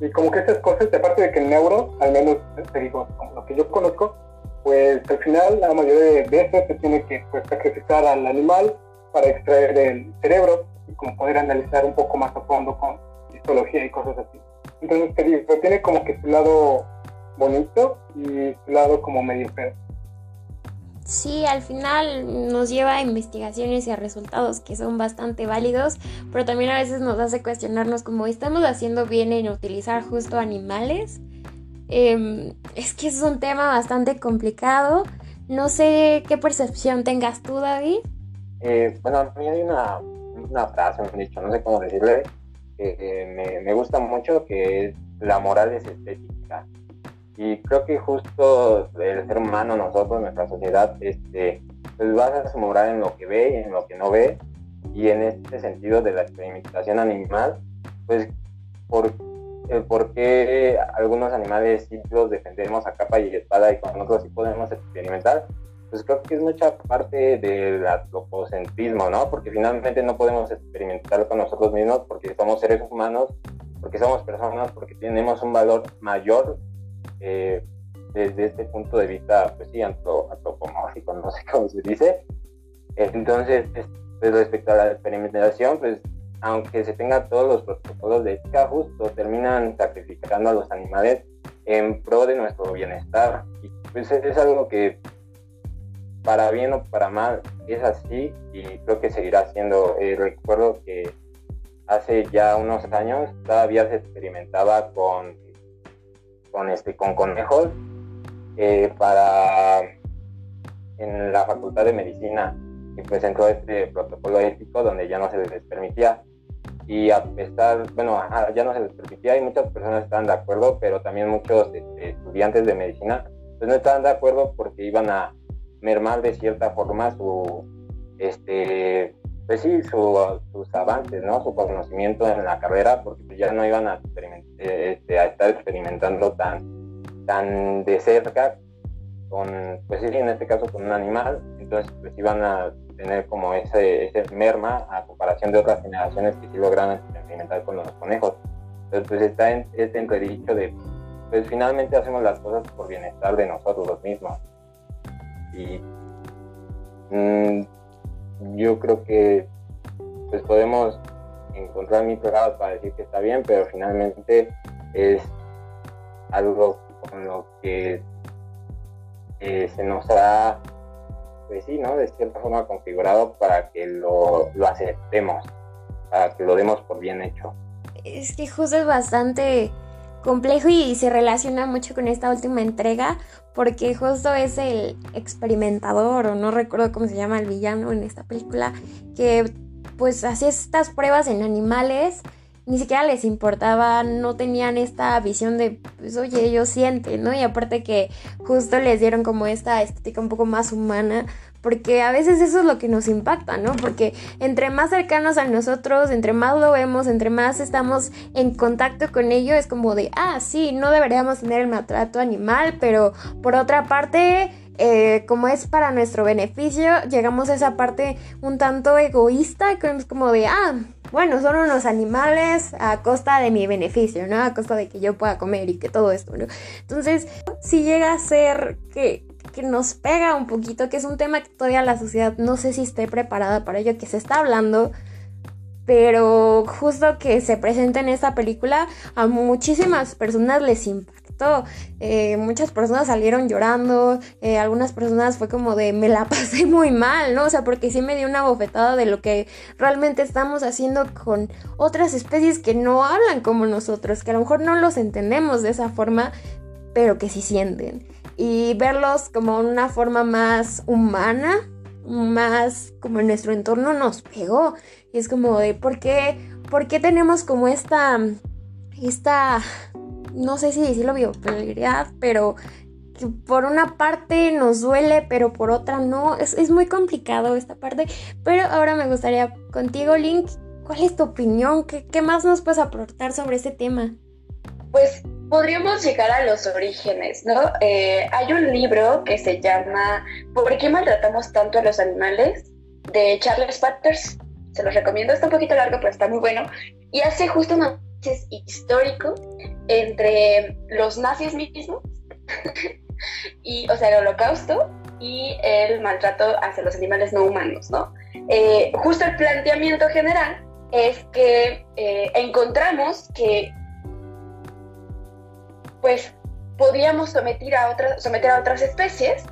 Y como que esas cosas, aparte de que el neuro, al menos te digo, lo que yo conozco, pues al final la mayoría de veces se tiene que pues, sacrificar al animal para extraer el cerebro y como poder analizar un poco más a fondo con histología y cosas así. Entonces te digo, tiene como que su lado bonito y su lado como medio feo. Sí, al final nos lleva a investigaciones y a resultados que son bastante válidos, pero también a veces nos hace cuestionarnos como estamos haciendo bien en utilizar justo animales. Em, es que es un tema bastante complicado. No sé qué percepción tengas tú, David. Eh, bueno, a mí hay una, frase, un dicho, no sé cómo decirle, que me, me gusta mucho, que es la moral es estética. Y creo que justo el ser humano, nosotros, nuestra sociedad, este, pues basa su moral en lo que ve y en lo que no ve. Y en este sentido de la experimentación animal, pues, ¿por, por qué algunos animales sí los defendemos a capa y espada y con otros sí podemos experimentar? Pues creo que es mucha parte del antropocentrismo, ¿no? Porque finalmente no podemos experimentar con nosotros mismos porque somos seres humanos, porque somos personas, porque tenemos un valor mayor eh, desde este punto de vista, pues sí, antropomórfico, no sé cómo se dice. Entonces, pues, respecto a la experimentación, pues aunque se tengan todos los protocolos de ética, justo terminan sacrificando a los animales en pro de nuestro bienestar. Y pues es algo que para bien o para mal es así y creo que seguirá siendo. Eh, recuerdo que hace ya unos años todavía se experimentaba con con, este, con conejos eh, para en la Facultad de Medicina y presentó este protocolo ético donde ya no se les permitía. Y a pesar, bueno, ya no se les permitía y muchas personas estaban de acuerdo, pero también muchos este, estudiantes de medicina pues no estaban de acuerdo porque iban a mermar de cierta forma su, este, pues sí, sus avances, ¿no? Su conocimiento en la carrera, porque pues ya no iban a, eh, este, a estar experimentando tan, tan de cerca con, pues sí, en este caso con un animal, entonces pues iban a tener como ese, ese merma a comparación de otras generaciones que sí logran experimentar con los conejos. Entonces pues está en, este entredicho de, pues finalmente hacemos las cosas por bienestar de nosotros mismos. Y mmm, yo creo que pues podemos encontrar mil para decir que está bien, pero finalmente es algo con lo que eh, se nos ha, pues sí, ¿no? De cierta forma configurado para que lo, lo aceptemos, para que lo demos por bien hecho. Es que justo es bastante complejo y se relaciona mucho con esta última entrega porque justo es el experimentador o no recuerdo cómo se llama el villano en esta película que pues hacía estas pruebas en animales ni siquiera les importaba, no tenían esta visión de, pues oye, ellos sienten, ¿no? Y aparte que justo les dieron como esta estética un poco más humana, porque a veces eso es lo que nos impacta, ¿no? Porque entre más cercanos a nosotros, entre más lo vemos, entre más estamos en contacto con ello, es como de, ah, sí, no deberíamos tener el maltrato animal, pero por otra parte, eh, como es para nuestro beneficio, llegamos a esa parte un tanto egoísta, que es como de, ah, bueno, son unos animales a costa de mi beneficio, ¿no? A costa de que yo pueda comer y que todo esto, ¿no? Entonces, si llega a ser que que nos pega un poquito, que es un tema que todavía la sociedad no sé si esté preparada para ello, que se está hablando, pero justo que se presenta en esta película a muchísimas personas les impactó. Eh, muchas personas salieron llorando, eh, algunas personas fue como de me la pasé muy mal, ¿no? O sea, porque sí me dio una bofetada de lo que realmente estamos haciendo con otras especies que no hablan como nosotros, que a lo mejor no los entendemos de esa forma, pero que sí sienten y verlos como una forma más humana más como en nuestro entorno nos pegó. Y es como de, ¿por qué, por qué tenemos como esta, esta, no sé si decirlo bipolaridad, pero que por una parte nos duele, pero por otra no. Es, es muy complicado esta parte. Pero ahora me gustaría contigo, Link, ¿cuál es tu opinión? ¿Qué, qué más nos puedes aportar sobre este tema? Pues podríamos llegar a los orígenes, ¿no? Eh, hay un libro que se llama ¿Por qué maltratamos tanto a los animales? de Charles Patters. Se los recomiendo, está un poquito largo, pero está muy bueno. Y hace justo un análisis histórico entre los nazis mismos, y, o sea, el holocausto y el maltrato hacia los animales no humanos, ¿no? Eh, justo el planteamiento general es que eh, encontramos que pues podíamos someter a, otras, someter a otras especies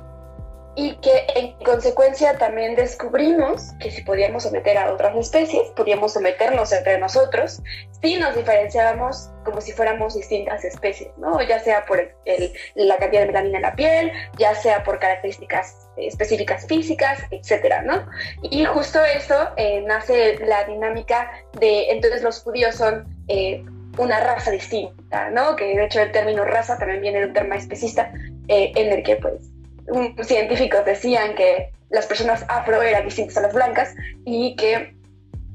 y que en consecuencia también descubrimos que si podíamos someter a otras especies, podíamos someternos entre nosotros si nos diferenciábamos como si fuéramos distintas especies, ¿no? Ya sea por el, la cantidad de melanina en la piel, ya sea por características específicas físicas, etcétera, ¿no? Y justo eso eh, nace la dinámica de entonces los judíos son eh, una raza distinta, ¿no? Que de hecho el término raza también viene de un término especista eh, en el que pues científicos decían que las personas afro eran distintas a las blancas y que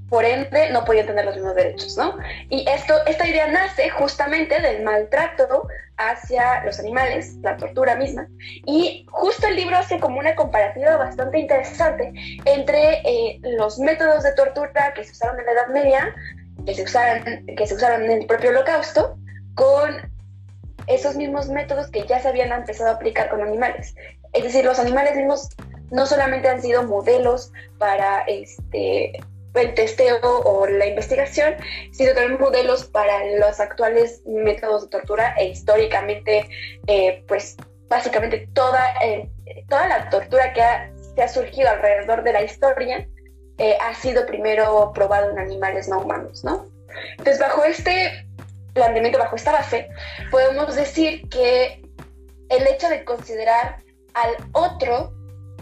por ende no podían tener los mismos derechos, ¿no? Y esto, esta idea nace justamente del maltrato hacia los animales, la tortura misma, y justo el libro hace como una comparativa bastante interesante entre eh, los métodos de tortura que se usaron en la Edad Media que se usaron, que se usaron en el propio holocausto con esos mismos métodos que ya se habían empezado a aplicar con animales. Es decir, los animales mismos no solamente han sido modelos para este, el testeo o la investigación, sino también modelos para los actuales métodos de tortura e históricamente, eh, pues básicamente toda, eh, toda la tortura que ha, se ha surgido alrededor de la historia eh, ha sido primero probado en animales no humanos, ¿no? Entonces, bajo este planteamiento, bajo esta base, podemos decir que el hecho de considerar al otro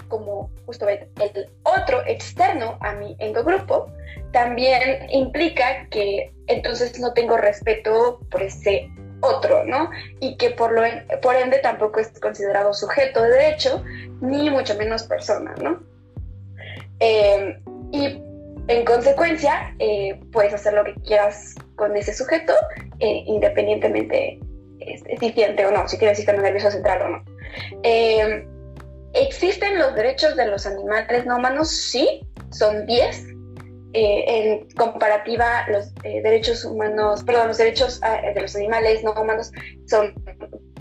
como justamente el otro externo a mi grupo también implica que entonces no tengo respeto por ese otro, ¿no? Y que por, lo, por ende tampoco es considerado sujeto de derecho, ni mucho menos persona, ¿no? Eh, y en consecuencia, eh, puedes hacer lo que quieras con ese sujeto, eh, independientemente si siente o no, si tiene sistema nervioso central o no. Eh, ¿Existen los derechos de los animales no humanos? Sí, son 10. en comparativa, los derechos humanos, perdón, los derechos ah, de los animales no humanos son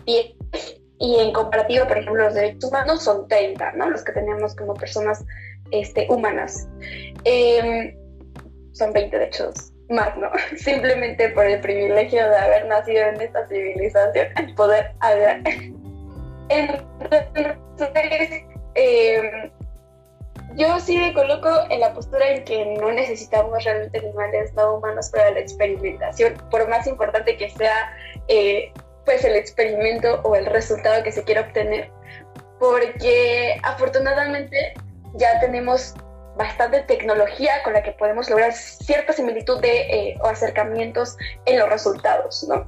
10 y en comparativa, por ejemplo, los derechos humanos son 30, ¿no? Los que tenemos como personas este, humanas. Em, son 20 derechos más, ¿no? Simplemente por el privilegio de haber nacido en esta civilización, el poder hablar. Entonces, em, yo sí me coloco en la postura en que no necesitamos realmente animales no humanos para la experimentación, por más importante que sea eh, pues el experimento o el resultado que se quiera obtener, porque afortunadamente ya tenemos bastante tecnología con la que podemos lograr cierta similitud de, eh, o acercamientos en los resultados, ¿no?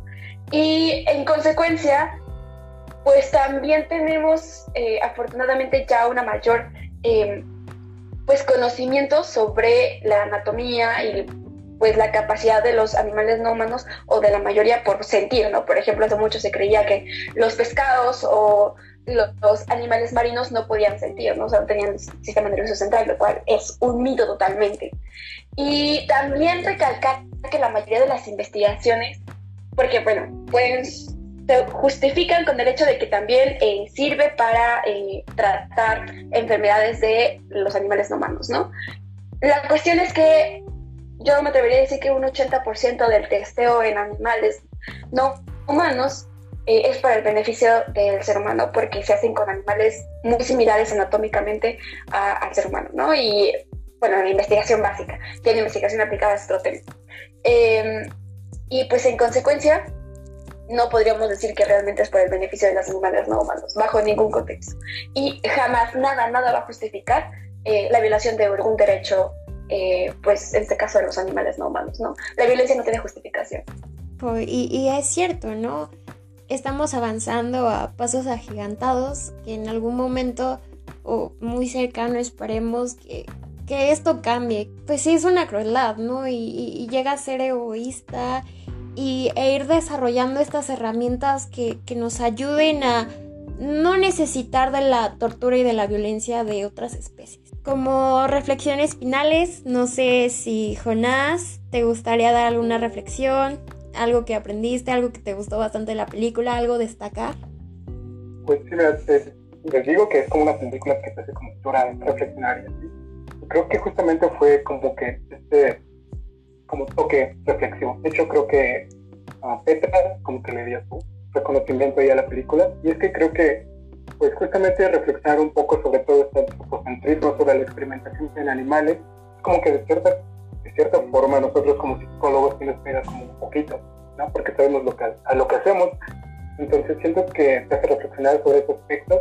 Y en consecuencia, pues también tenemos eh, afortunadamente ya una mayor em, pues conocimiento sobre la anatomía y pues la capacidad de los animales no humanos o de la mayoría por sentir, ¿no? Por ejemplo, hace mucho se creía que los pescados o los animales marinos no podían sentir, ¿no? O tenían sistema nervioso central, lo cual es un mito totalmente. Y también recalcar que la mayoría de las investigaciones, porque bueno, pues se justifican con el hecho de que también eh, sirve para eh, tratar enfermedades de los animales no humanos, ¿no? La cuestión es que yo me atrevería a decir que un 80% del testeo en animales no humanos eh, es para el beneficio del ser humano porque se hacen con animales muy similares anatómicamente al ser humano, ¿no? Y bueno, la investigación básica, tiene investigación aplicada es otro tema. Em, y pues en consecuencia, no podríamos decir que realmente es por el beneficio de los animales no humanos, bajo ningún contexto. Y jamás nada, nada va a justificar eh, la violación de un derecho, eh, pues en este caso de los animales no humanos, ¿no? La violencia no tiene justificación. Y, y es cierto, ¿no? Estamos avanzando a pasos agigantados que en algún momento o muy cercano esperemos que, que esto cambie. Pues sí, es una crueldad, ¿no? Y, llega a ser egoísta y, e ir desarrollando estas herramientas que, que nos ayuden a no necesitar de la tortura y de la violencia de otras especies. Como reflexiones finales, no sé si Jonás te gustaría dar alguna reflexión, algo que aprendiste, algo que te gustó bastante de la película, algo destacar. Pues sí, les digo que es como una película que te hace como reflexionar y así. Creo que justamente fue como que este como toque reflexivo. De hecho, creo que a Petra como que le dio su reconocimiento ahí a la película. Y es que creo que, pues justamente reflexionar un poco sobre todo este antropocentrismo, sobre la experimentación en animales, como que de cierta, de cierta forma nosotros como psicólogos sí nos pega como un poquito, ¿no? Porque sabemos lo a lo que hacemos. Entonces siento que te hace reflexionar sobre ese aspecto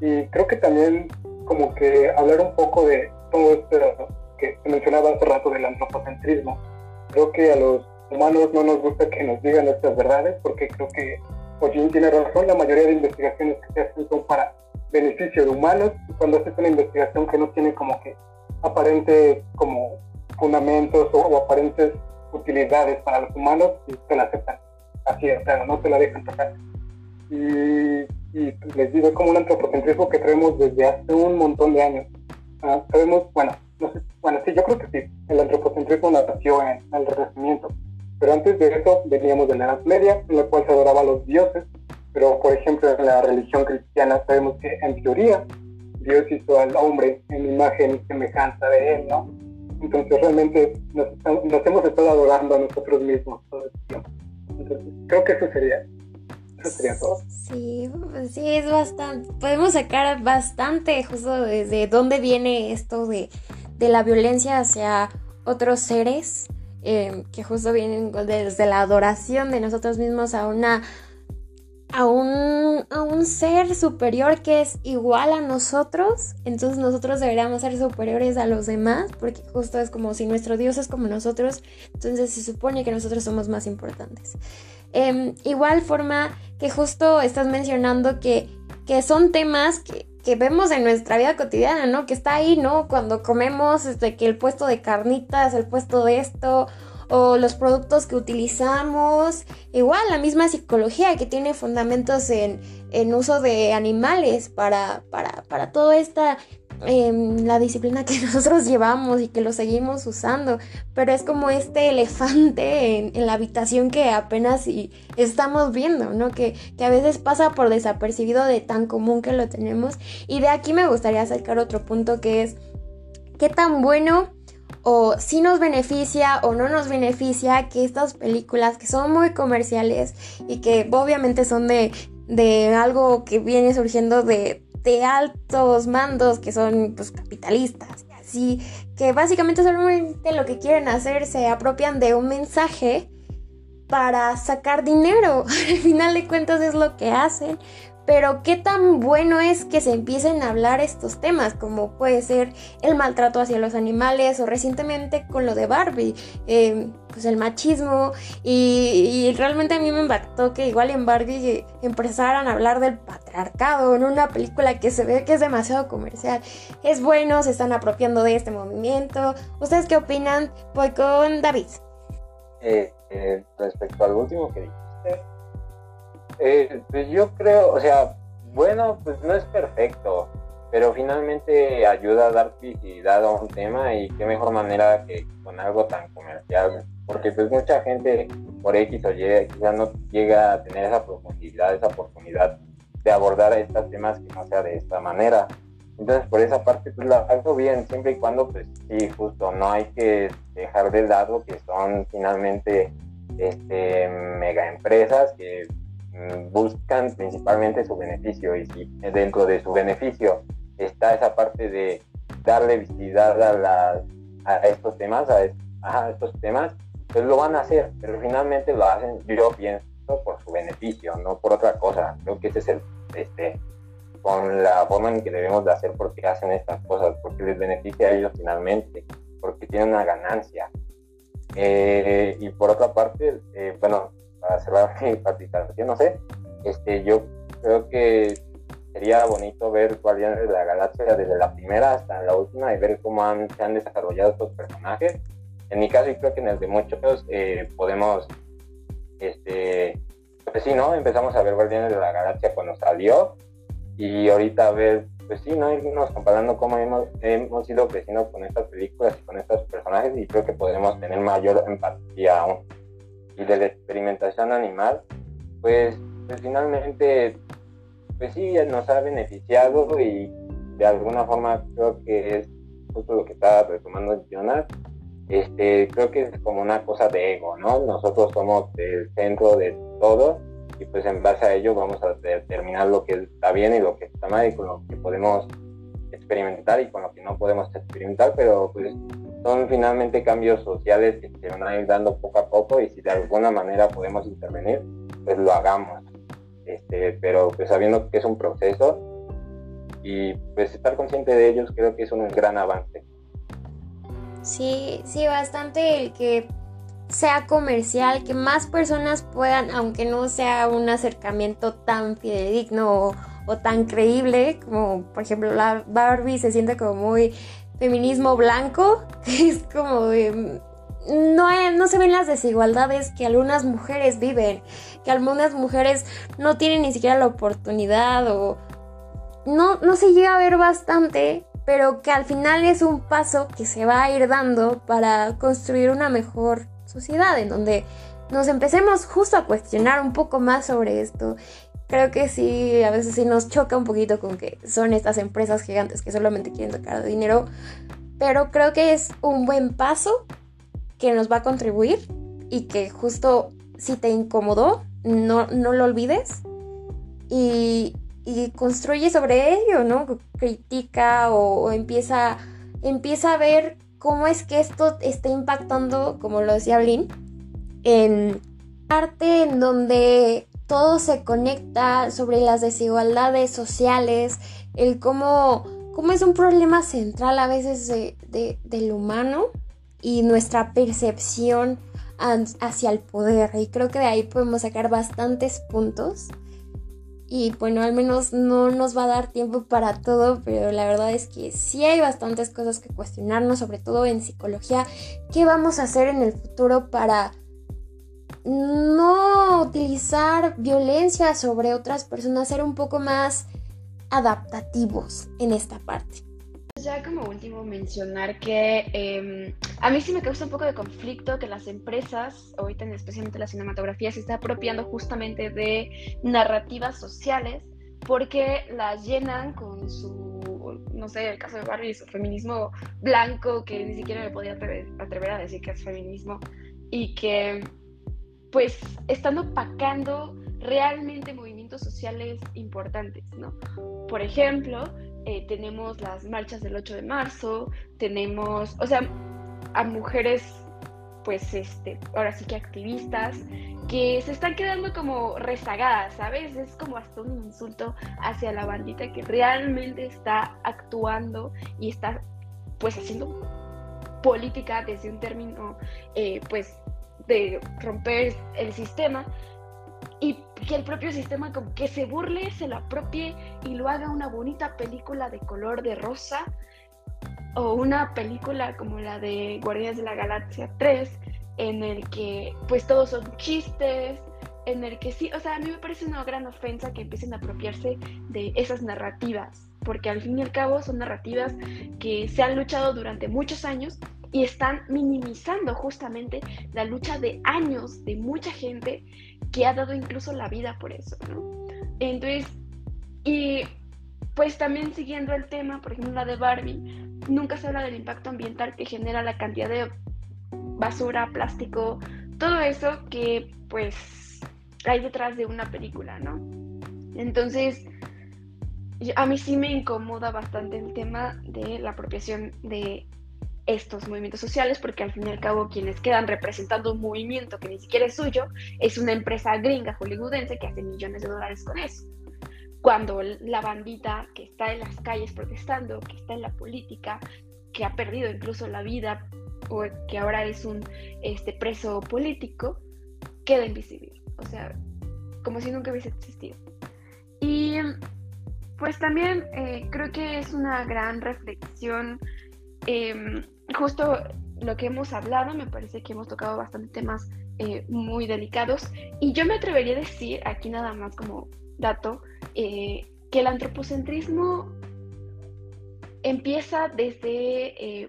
y creo que también como que hablar un poco de todo esto que se mencionaba hace rato del antropocentrismo. Creo que a los humanos no nos gusta que nos digan estas verdades porque creo que Ojin tiene razón, la mayoría de investigaciones que se hacen son para beneficio de humanos y cuando haces una investigación que no tiene como que aparentes como fundamentos o, aparentes utilidades para los humanos, y te la aceptan. Así es, claro, no te la dejan tocar. Y, les digo, es como un antropocentrismo que traemos desde hace un montón de años. Sabemos, bueno, bueno, sí, yo creo que sí, el antropocentrismo nació en el Renacimiento, pero antes de eso veníamos de la Edad Media, en la cual se adoraba a los dioses, pero por ejemplo en la religión cristiana sabemos que en teoría Dios hizo al hombre en imagen y semejanza de él, ¿no? Entonces realmente nos, hemos estado adorando a nosotros mismos. Entonces creo que eso sería, todo. Sí, sí, es bastante, podemos sacar bastante justo desde dónde viene esto de, de la violencia hacia otros seres Em, que justo vienen desde la adoración de nosotros mismos a una a un, a un ser superior que es igual a nosotros, entonces nosotros deberíamos ser superiores a los demás, porque justo es como si nuestro Dios es como nosotros, entonces se supone que nosotros somos más importantes. Eh, igual forma que justo estás mencionando que, que son temas que, que vemos en nuestra vida cotidiana, ¿no? Que está ahí, ¿no? Cuando comemos, este, que el puesto de carnitas, el puesto de esto, o los productos que utilizamos, igual la misma psicología que tiene fundamentos en, en uso de animales para, para, para toda esta Em, la disciplina que nosotros llevamos y que lo seguimos usando, pero es como este elefante en, la habitación que apenas y estamos viendo, ¿no? Que, que, a veces pasa por desapercibido de tan común que lo tenemos. Y de aquí me gustaría sacar otro punto que es qué tan bueno o si nos beneficia o no nos beneficia que estas películas que son muy comerciales y que obviamente son de, de algo que viene surgiendo de de altos mandos que son pues capitalistas así que básicamente solamente lo que quieren hacer se apropian de un mensaje para sacar dinero. Al final de cuentas es lo que hacen pero qué tan bueno es que se empiecen a hablar estos temas, como puede ser el maltrato hacia los animales o recientemente con lo de Barbie, em, pues el machismo y, realmente a mí me impactó que igual en Barbie empezaran a hablar del patriarcado en una película que se ve que es demasiado comercial. Es bueno, se están apropiando de este movimiento. ¿Ustedes qué opinan? Voy con David. Eh, eh, respecto al último que dijiste, eh, pues yo creo, o sea, bueno, pues no es perfecto, pero finalmente ayuda a dar visibilidad a un tema y qué mejor manera que con algo tan comercial, porque pues mucha gente por X o Y quizás no llega a tener esa profundidad, esa oportunidad de abordar estos temas que no sea de esta manera. Entonces, por esa parte, pues la hago bien, siempre y cuando, pues sí, justo, no hay que dejar de lado que son finalmente este, mega empresas que buscan principalmente su beneficio y si dentro de su beneficio está esa parte de darle visibilidad a, a estos temas, a, estos temas, pues lo van a hacer, pero finalmente lo hacen, yo pienso, por su beneficio, no por otra cosa. Creo que ese es el, este, con la forma en que debemos de hacer por qué hacen estas cosas, porque les beneficia a ellos finalmente, porque tienen una ganancia. Eh, y por otra parte, eh, bueno, para cerrar mi participación, no sé, este, yo creo que sería bonito ver Guardianes de la Galaxia desde la primera hasta la última y ver cómo han, se han desarrollado estos personajes. En mi caso, y creo que en el de muchos, eh, podemos, este, pues sí, ¿no? Empezamos a ver Guardianes de la Galaxia cuando salió y ahorita a ver, pues sí, ¿no? Irnos comparando cómo hemos, hemos ido creciendo con estas películas y con estos personajes y creo que podemos tener mayor empatía aún. Y de la experimentación animal, pues, pues finalmente, pues sí, nos ha beneficiado y de alguna forma creo que es justo lo que estaba retomando Jonas, este, creo que es como una cosa de ego, ¿no? Nosotros somos el centro de todo y pues en base a ello vamos a determinar lo que está bien y lo que está mal y con lo que podemos experimentar y con lo que no podemos experimentar, pero pues son finalmente cambios sociales que se van a ir dando poco a poco y si de alguna manera podemos intervenir, pues lo hagamos. Este, pero pues sabiendo que es un proceso y pues estar consciente de ellos creo que es un gran avance. Sí, sí, bastante el que sea comercial, que más personas puedan, aunque no sea un acercamiento tan fidedigno o, tan creíble, como por ejemplo la Barbie se siente como muy feminismo blanco, es como no, no se ven las desigualdades que algunas mujeres viven, que algunas mujeres no tienen ni siquiera la oportunidad o no, no se llega a ver bastante pero que al final es un paso que se va a ir dando para construir una mejor sociedad en donde nos empecemos justo a cuestionar un poco más sobre esto. Creo que sí, a veces sí nos choca un poquito con que son estas empresas gigantes que solamente quieren sacar dinero, pero creo que es un buen paso que nos va a contribuir y que justo si te incomodó, no, no lo olvides y, y construye sobre ello, ¿no? Critica o, empieza, empieza a ver cómo es que esto está impactando, como lo decía Blin, en arte en donde todo se conecta sobre las desigualdades sociales, el cómo, cómo es un problema central a veces de, del humano y nuestra percepción hacia el poder. Y creo que de ahí podemos sacar bastantes puntos y bueno, al menos no nos va a dar tiempo para todo, pero la verdad es que sí hay bastantes cosas que cuestionarnos, sobre todo en psicología. ¿Qué vamos a hacer en el futuro para no utilizar violencia sobre otras personas, ser un poco más adaptativos en esta parte? Ya como último mencionar que em, a mí sí me causa un poco de conflicto que las empresas, ahorita especialmente la cinematografía, se esté apropiando justamente de narrativas sociales porque las llenan con su, no sé, el caso de Barbie, su feminismo blanco, que ni siquiera me podía atrever, atrever a decir que es feminismo, y que pues están opacando realmente movimientos sociales importantes, ¿no? Por ejemplo, eh, tenemos las marchas del 8 de marzo, tenemos, o sea, a mujeres, pues, este, ahora sí que activistas, que se están quedando como rezagadas, ¿sabes? Es como hasta un insulto hacia la bandita que realmente está actuando y está, pues, haciendo política desde un término, eh, pues, de romper el sistema, y que el propio sistema como que se burle, se lo apropie y lo haga una bonita película de color de rosa o una película como la de Guardianes de la Galaxia 3 en el que pues todos son chistes, en el que sí, o sea, a mí me parece una gran ofensa que empiecen a apropiarse de esas narrativas, porque al fin y al cabo son narrativas que se han luchado durante muchos años y están minimizando justamente la lucha de años de mucha gente que ha dado incluso la vida por eso, ¿no? Entonces, y pues también siguiendo el tema, por ejemplo, la de Barbie, nunca se habla del impacto ambiental que genera la cantidad de basura, plástico, todo eso que pues hay detrás de una película, ¿no? Entonces, a mí sí me incomoda bastante el tema de la apropiación de estos movimientos sociales, porque al fin y al cabo quienes quedan representando un movimiento que ni siquiera es suyo, es una empresa gringa hollywoodense que hace millones de dólares con eso. cuando la bandita que está en las calles protestando, que está en la política, que ha perdido incluso la vida o que ahora es un este, preso político, queda invisible. O sea, como si nunca hubiese existido. Y pues también eh, creo que es una gran reflexión, em, justo lo que hemos hablado, me parece que hemos tocado bastante temas eh, muy delicados y yo me atrevería a decir, aquí nada más como dato, eh, que el antropocentrismo empieza desde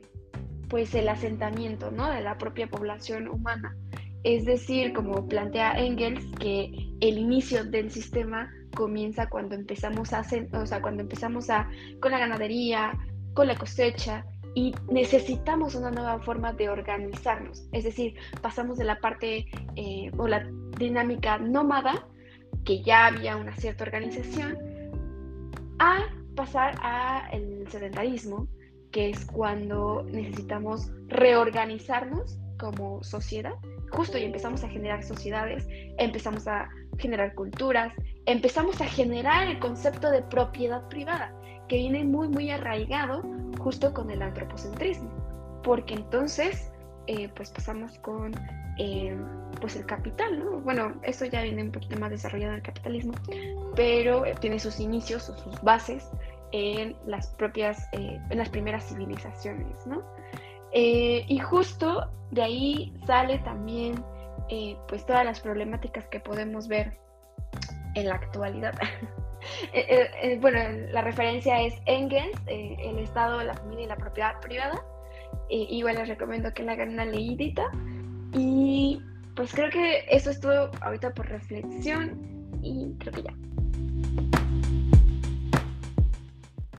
pues el asentamiento ¿no? de la propia población humana. Es decir, como plantea Engels, que el inicio del sistema comienza cuando empezamos a o sea, cuando empezamos a con la ganadería, con la cosecha y necesitamos una nueva forma de organizarnos. Es decir, pasamos de la parte eh, o la dinámica nómada, que ya había una cierta organización, a pasar a el sedentarismo, que es cuando necesitamos reorganizarnos como sociedad, justo y empezamos a generar sociedades, empezamos a generar culturas, empezamos a generar el concepto de propiedad privada, que viene muy, muy arraigado justo con el antropocentrismo, porque entonces, eh, pues pasamos con eh, pues el capital, ¿no? Bueno, eso ya viene un poquito más desarrollado en el capitalismo, pero tiene sus inicios o sus bases en las propias, eh, en las primeras civilizaciones, ¿no? y justo de ahí sale también pues todas las problemáticas que podemos ver en la actualidad. Eh, eh, eh, bueno, la referencia es Engels, el Estado, la familia y la propiedad privada. igual les recomiendo que la hagan una leidita. Y pues creo que eso es todo ahorita por reflexión y creo que ya.